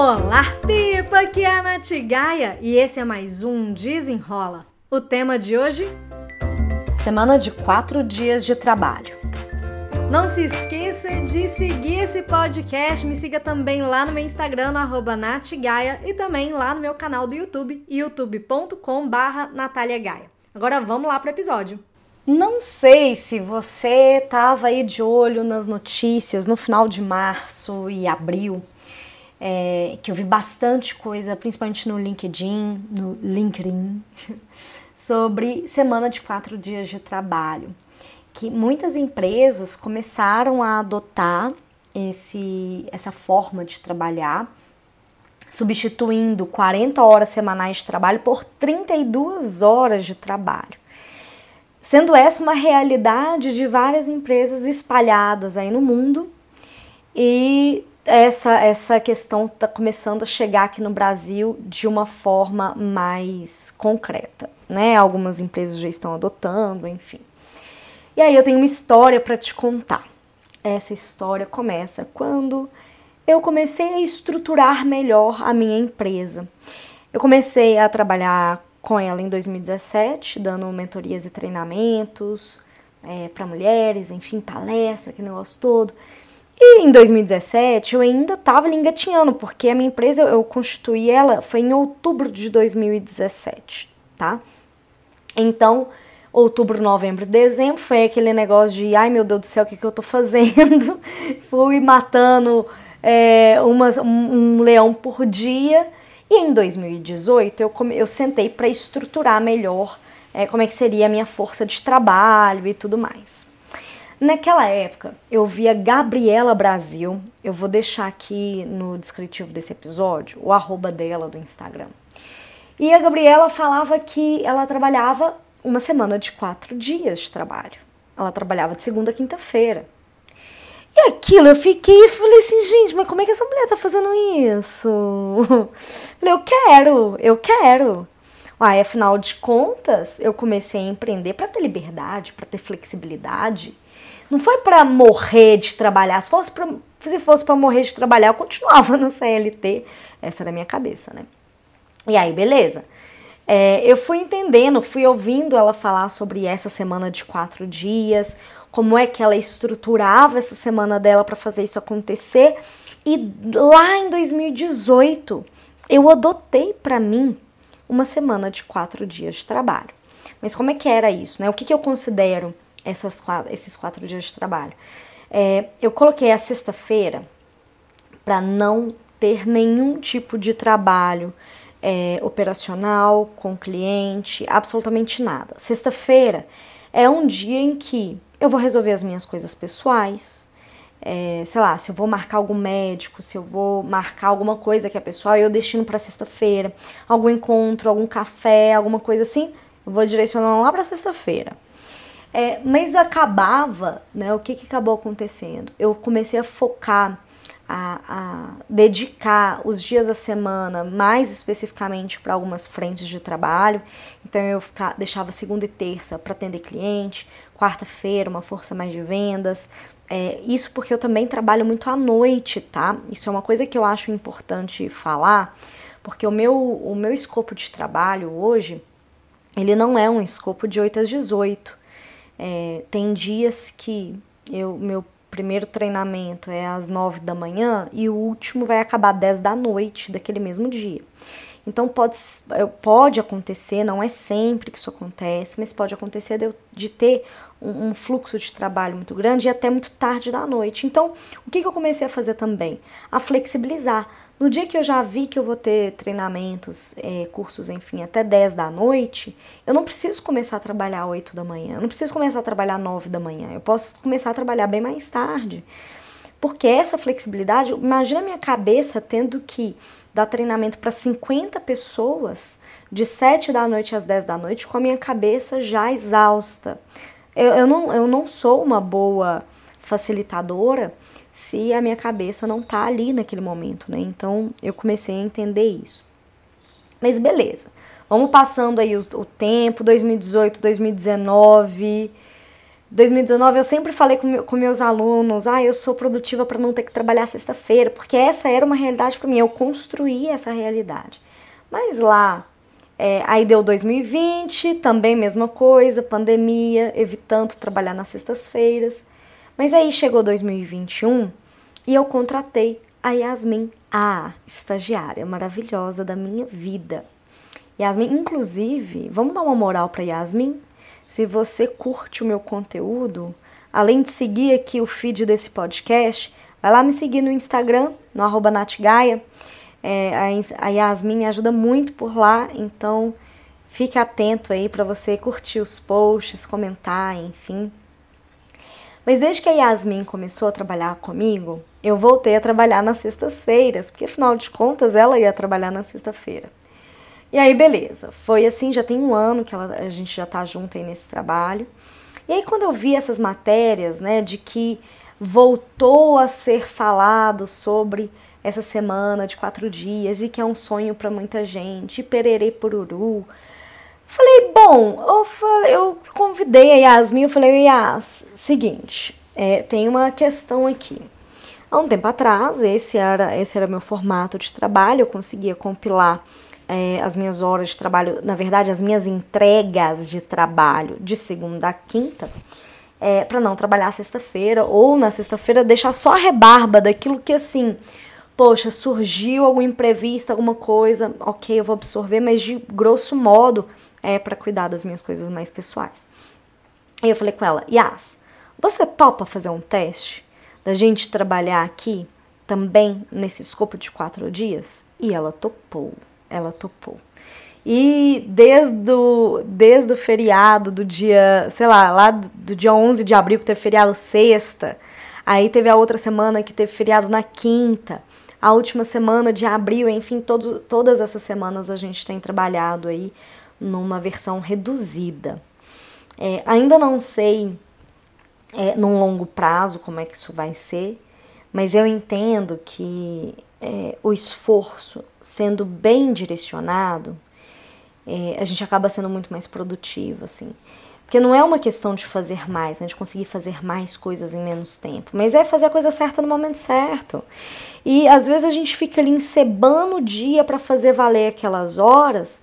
Olá, Pipa! Aqui é a Nath Gaia e esse é mais um Desenrola. O tema de hoje? Semana de quatro dias de trabalho. Não se esqueça de seguir esse podcast. Me siga também lá no meu Instagram, no natgaia, e também lá no meu canal do YouTube, youtube.com barra Agora vamos lá para o episódio. Não sei se você estava aí de olho nas notícias no final de março e abril, é, que eu vi bastante coisa, principalmente no LinkedIn, no LinkedIn, sobre semana de quatro dias de trabalho. Que muitas empresas começaram a adotar esse, essa forma de trabalhar, substituindo 40 horas semanais de trabalho por 32 horas de trabalho sendo essa uma realidade de várias empresas espalhadas aí no mundo e essa, essa questão está começando a chegar aqui no Brasil de uma forma mais concreta, né? Algumas empresas já estão adotando, enfim. E aí eu tenho uma história para te contar. Essa história começa quando eu comecei a estruturar melhor a minha empresa. Eu comecei a trabalhar com ela em 2017, dando mentorias e treinamentos é, para mulheres, enfim, palestra, aquele negócio todo. E em 2017 eu ainda estava engatinhando, porque a minha empresa eu constituí ela foi em outubro de 2017, tá? Então, outubro, novembro, dezembro foi aquele negócio de ai meu Deus do céu, o que, que eu tô fazendo? Fui matando é, uma, um, um leão por dia e em 2018 eu, eu sentei para estruturar melhor é, como é que seria a minha força de trabalho e tudo mais. Naquela época, eu via Gabriela Brasil, eu vou deixar aqui no descritivo desse episódio o arroba dela do Instagram. E a Gabriela falava que ela trabalhava uma semana de quatro dias de trabalho. Ela trabalhava de segunda a quinta-feira. E aquilo eu fiquei e falei assim, gente, mas como é que essa mulher tá fazendo isso? Falei, eu quero, eu quero. Aí, afinal de contas, eu comecei a empreender para ter liberdade, para ter flexibilidade. Não foi para morrer de trabalhar. Se fosse para se fosse para morrer de trabalhar, eu continuava no CLT. Essa era a minha cabeça, né? E aí, beleza. É, eu fui entendendo, fui ouvindo ela falar sobre essa semana de quatro dias, como é que ela estruturava essa semana dela para fazer isso acontecer. E lá em 2018, eu adotei para mim uma semana de quatro dias de trabalho. Mas como é que era isso, né? O que, que eu considero essas esses quatro dias de trabalho? É, eu coloquei a sexta-feira para não ter nenhum tipo de trabalho é, operacional com cliente, absolutamente nada. Sexta-feira é um dia em que eu vou resolver as minhas coisas pessoais. É, sei lá, se eu vou marcar algum médico, se eu vou marcar alguma coisa que é pessoal, eu destino para sexta-feira, algum encontro, algum café, alguma coisa assim, eu vou direcionando lá para sexta-feira. É, mas acabava, né? O que, que acabou acontecendo? Eu comecei a focar, a, a dedicar os dias da semana mais especificamente para algumas frentes de trabalho. Então eu deixava segunda e terça para atender cliente, quarta-feira, uma força mais de vendas. É, isso porque eu também trabalho muito à noite, tá? Isso é uma coisa que eu acho importante falar, porque o meu, o meu escopo de trabalho hoje, ele não é um escopo de 8 às 18. É, tem dias que eu, meu primeiro treinamento é às 9 da manhã e o último vai acabar às 10 da noite daquele mesmo dia. Então pode, pode acontecer, não é sempre que isso acontece, mas pode acontecer de, de ter um, um, fluxo de trabalho muito grande e até muito tarde da noite. Então, o que, que eu comecei a fazer também? A flexibilizar. No dia que eu já vi que eu vou ter treinamentos, é, cursos, enfim, até 10 da noite, eu não preciso começar a trabalhar 8 da manhã, eu não preciso começar a trabalhar 9 da manhã, eu posso começar a trabalhar bem mais tarde. Porque essa flexibilidade, imagina a minha cabeça tendo que dar treinamento para 50 pessoas de 7 da noite às 10 da noite com a minha cabeça já exausta. Eu, eu, não, eu não sou uma boa facilitadora se a minha cabeça não tá ali naquele momento, né? Então eu comecei a entender isso. Mas beleza, vamos passando aí o, o tempo, 2018, 2019. 2019 eu sempre falei com, com meus alunos, ah, eu sou produtiva para não ter que trabalhar sexta-feira, porque essa era uma realidade para mim, eu construí essa realidade. Mas lá, é, aí deu 2020, também mesma coisa, pandemia, evitando trabalhar nas sextas-feiras. Mas aí chegou 2021 e eu contratei a Yasmin, a estagiária maravilhosa da minha vida. Yasmin, inclusive, vamos dar uma moral para Yasmin? Se você curte o meu conteúdo, além de seguir aqui o feed desse podcast, vai lá me seguir no Instagram, no arroba natgaia. É, a Yasmin me ajuda muito por lá, então fique atento aí para você curtir os posts, comentar, enfim. Mas desde que a Yasmin começou a trabalhar comigo, eu voltei a trabalhar nas sextas-feiras, porque afinal de contas ela ia trabalhar na sexta-feira. E aí, beleza. Foi assim, já tem um ano que ela, a gente já tá junto aí nesse trabalho. E aí, quando eu vi essas matérias, né, de que voltou a ser falado sobre essa semana de quatro dias e que é um sonho para muita gente, e pererê pururu, Falei, bom, eu, falei, eu convidei a Yasmin, eu falei, Yas, seguinte, é, tem uma questão aqui. Há um tempo atrás, esse era, esse era meu formato de trabalho, eu conseguia compilar é, as minhas horas de trabalho, na verdade, as minhas entregas de trabalho de segunda a quinta, é, para não trabalhar sexta-feira, ou na sexta-feira deixar só a rebarba daquilo que assim poxa, surgiu algum imprevisto, alguma coisa, ok, eu vou absorver, mas de grosso modo é para cuidar das minhas coisas mais pessoais. E eu falei com ela, Yas, você topa fazer um teste da gente trabalhar aqui também nesse escopo de quatro dias? E ela topou, ela topou. E desde o, desde o feriado do dia, sei lá, lá do, do dia 11 de abril, que teve feriado sexta, aí teve a outra semana que teve feriado na quinta, a última semana de abril, enfim, todo, todas essas semanas a gente tem trabalhado aí numa versão reduzida. É, ainda não sei é, num longo prazo como é que isso vai ser, mas eu entendo que é, o esforço sendo bem direcionado, é, a gente acaba sendo muito mais produtivo, assim. Porque não é uma questão de fazer mais, né, de conseguir fazer mais coisas em menos tempo, mas é fazer a coisa certa no momento certo. E às vezes a gente fica ali encebando o dia para fazer valer aquelas horas,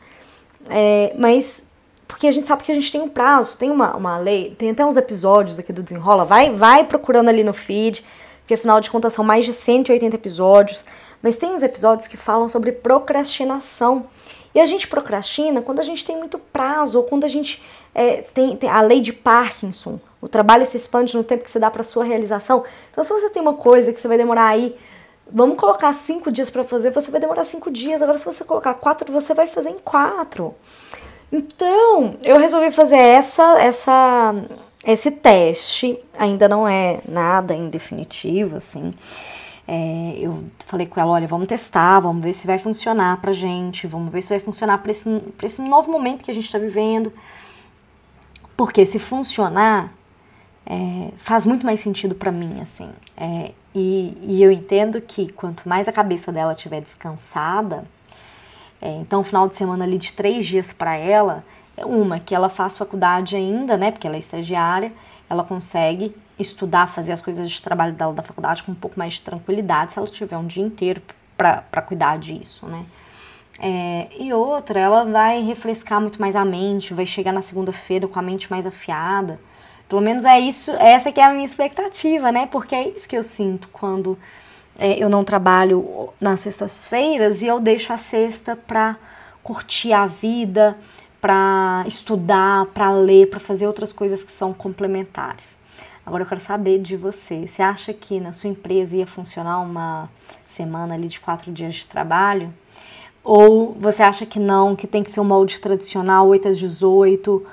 é, mas porque a gente sabe que a gente tem um prazo, tem uma, uma lei, tem até uns episódios aqui do Desenrola, vai, vai procurando ali no feed, porque afinal de contas são mais de 180 episódios, mas tem uns episódios que falam sobre procrastinação. E a gente procrastina quando a gente tem muito prazo, ou quando a gente é, tem, tem, a lei de Parkinson. O trabalho se expande no tempo que você dá para sua realização. Então, se você tem uma coisa que você vai demorar aí, vamos colocar cinco dias para fazer, você vai demorar cinco dias. Agora, se você colocar quatro, você vai fazer em quatro. Então, eu resolvi fazer essa, essa, esse teste. Ainda não é nada em definitivo, assim. É, eu falei com ela, olha, vamos testar, vamos ver se vai funcionar pra gente, vamos ver se vai funcionar para esse, pra esse novo momento que a gente está vivendo. Porque se funcionar, é, faz muito mais sentido para mim, assim. É, e, e, eu entendo que quanto mais a cabeça dela estiver descansada, é, então o final de semana ali de três dias para ela, é uma, que ela faz faculdade ainda, né, porque ela é estagiária, ela consegue estudar, fazer as coisas de trabalho dela da faculdade com um pouco mais de tranquilidade se ela tiver um dia inteiro para cuidar disso, né? É, e outra, ela vai refrescar muito mais a mente, vai chegar na segunda-feira com a mente mais afiada. Pelo menos é isso, essa que é a minha expectativa, né? Porque é isso que eu sinto quando é, eu não trabalho nas sextas-feiras e eu deixo a sexta para curtir a vida, para estudar, para ler, para fazer outras coisas que são complementares. Agora eu quero saber de você. Você acha que na sua empresa ia funcionar uma semana ali de quatro dias de trabalho? Ou você acha que não, que tem que ser um molde tradicional, 8 às 18?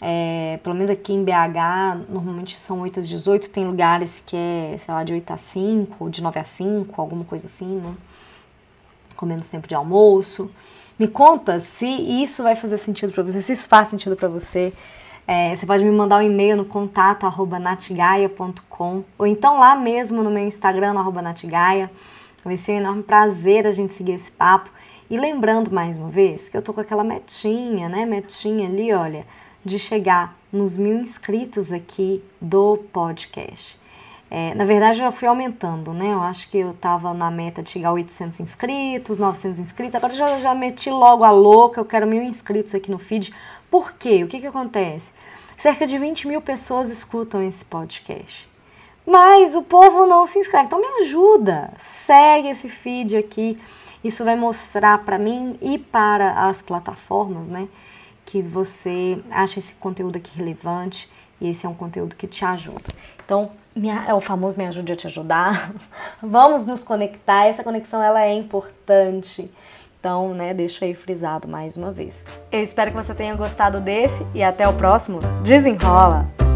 É, pelo menos aqui em BH, normalmente são 8 às 18, tem lugares que é, sei lá, de 8 a 5, de 9 a 5, alguma coisa assim, né? Com menos tempo de almoço. Me conta se isso vai fazer sentido para você, se isso faz sentido para você. É, você pode me mandar um e-mail no contato arroba natgaia.com ou então lá mesmo no meu Instagram, no arroba natgaia. Vai ser um enorme prazer a gente seguir esse papo. E lembrando mais uma vez que eu tô com aquela metinha, né? Metinha ali, olha, de chegar nos mil inscritos aqui do podcast. É, na verdade, eu fui aumentando, né? Eu acho que eu tava na meta de chegar a 800 inscritos, 900 inscritos. Agora já, já meti logo a louca, eu quero mil inscritos aqui no feed. Por quê? O que que acontece? Cerca de 20 mil pessoas escutam esse podcast. Mas o povo não se inscreve. Então me ajuda, segue esse feed aqui. Isso vai mostrar para mim e para as plataformas, né? Que você acha esse conteúdo aqui relevante e esse é um conteúdo que te ajuda. Então, é o famoso me ajude a te ajudar. Vamos nos conectar, essa conexão ela é importante. Então, né, deixo aí frisado mais uma vez. Eu espero que você tenha gostado desse e até o próximo. Desenrola!